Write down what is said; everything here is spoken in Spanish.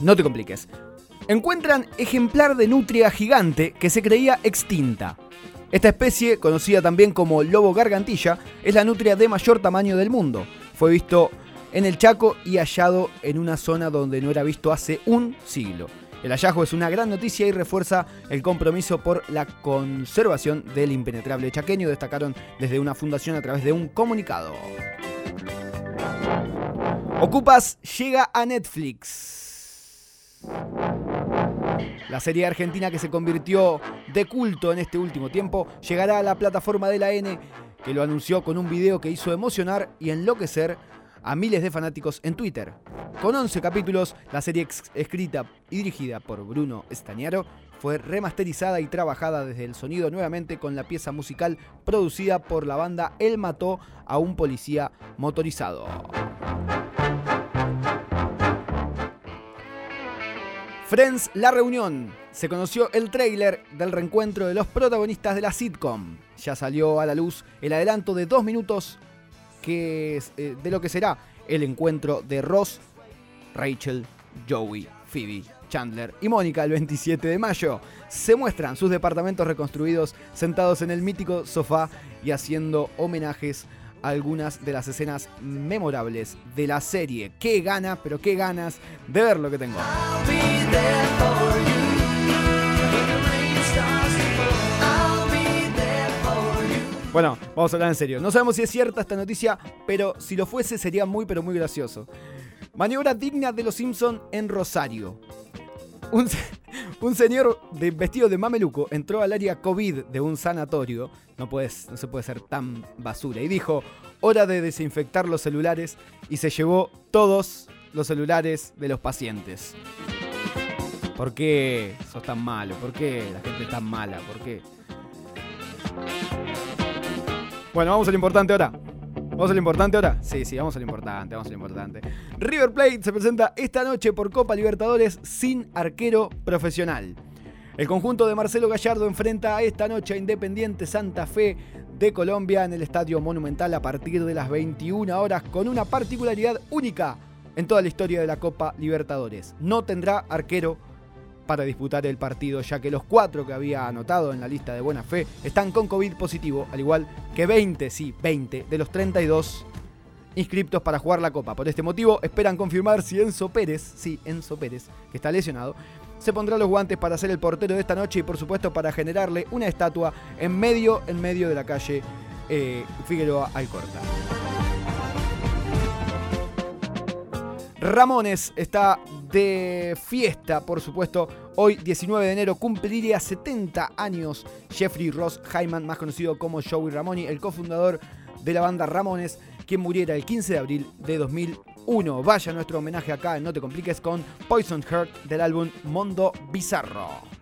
No te compliques. Encuentran ejemplar de nutria gigante que se creía extinta. Esta especie, conocida también como lobo gargantilla, es la nutria de mayor tamaño del mundo. Fue visto en el Chaco y hallado en una zona donde no era visto hace un siglo. El hallazgo es una gran noticia y refuerza el compromiso por la conservación del impenetrable chaqueño, destacaron desde una fundación a través de un comunicado. Ocupas llega a Netflix. La serie argentina que se convirtió de culto en este último tiempo llegará a la plataforma de la N, que lo anunció con un video que hizo emocionar y enloquecer a miles de fanáticos en Twitter. Con 11 capítulos, la serie escrita y dirigida por Bruno Estañaro fue remasterizada y trabajada desde el sonido nuevamente con la pieza musical producida por la banda Él mató a un policía motorizado. Friends La Reunión. Se conoció el tráiler del reencuentro de los protagonistas de la sitcom. Ya salió a la luz el adelanto de dos minutos eh, de lo que será el encuentro de Ross, Rachel, Joey, Phoebe, Chandler y Mónica el 27 de mayo. Se muestran sus departamentos reconstruidos sentados en el mítico sofá y haciendo homenajes algunas de las escenas memorables de la serie. Qué ganas, pero qué ganas de ver lo que tengo. Bueno, vamos a hablar en serio. No sabemos si es cierta esta noticia, pero si lo fuese sería muy pero muy gracioso. Maniobra digna de los Simpson en Rosario. Un, señor vestido de mameluco entró al área COVID de un sanatorio. No, no se puede ser tan basura. Y dijo, hora de desinfectar los celulares. Y se llevó todos los celulares de los pacientes. ¿Por qué sos tan malo? ¿Por qué la gente es tan mala? ¿Por qué? Bueno, vamos a lo importante ahora. ¿Vamos a lo importante ahora? Sí, sí, vamos a lo importante, vamos a lo importante. River Plate se presenta esta noche por Copa Libertadores sin arquero profesional. El conjunto de Marcelo Gallardo enfrenta esta noche a Independiente Santa Fe de Colombia en el Estadio Monumental a partir de las 21 horas con una particularidad única en toda la historia de la Copa Libertadores. No tendrá arquero para disputar el partido, ya que los cuatro que había anotado en la lista de buena fe están con COVID positivo, al igual que 20, sí, 20 de los 32 inscriptos para jugar la Copa. Por este motivo, esperan confirmar si Enzo Pérez, sí, Enzo Pérez, que está lesionado, se pondrá los guantes para ser el portero de esta noche y por supuesto para generarle una estatua en medio, en medio de la calle eh, Figueroa Alcorta. Ramones está de fiesta, por supuesto. Hoy, 19 de enero, cumpliría 70 años Jeffrey Ross Hyman, más conocido como Joey Ramoni, el cofundador de la banda Ramones, quien muriera el 15 de abril de 2001. Vaya nuestro homenaje acá en No Te Compliques con Poison Heart del álbum Mondo Bizarro.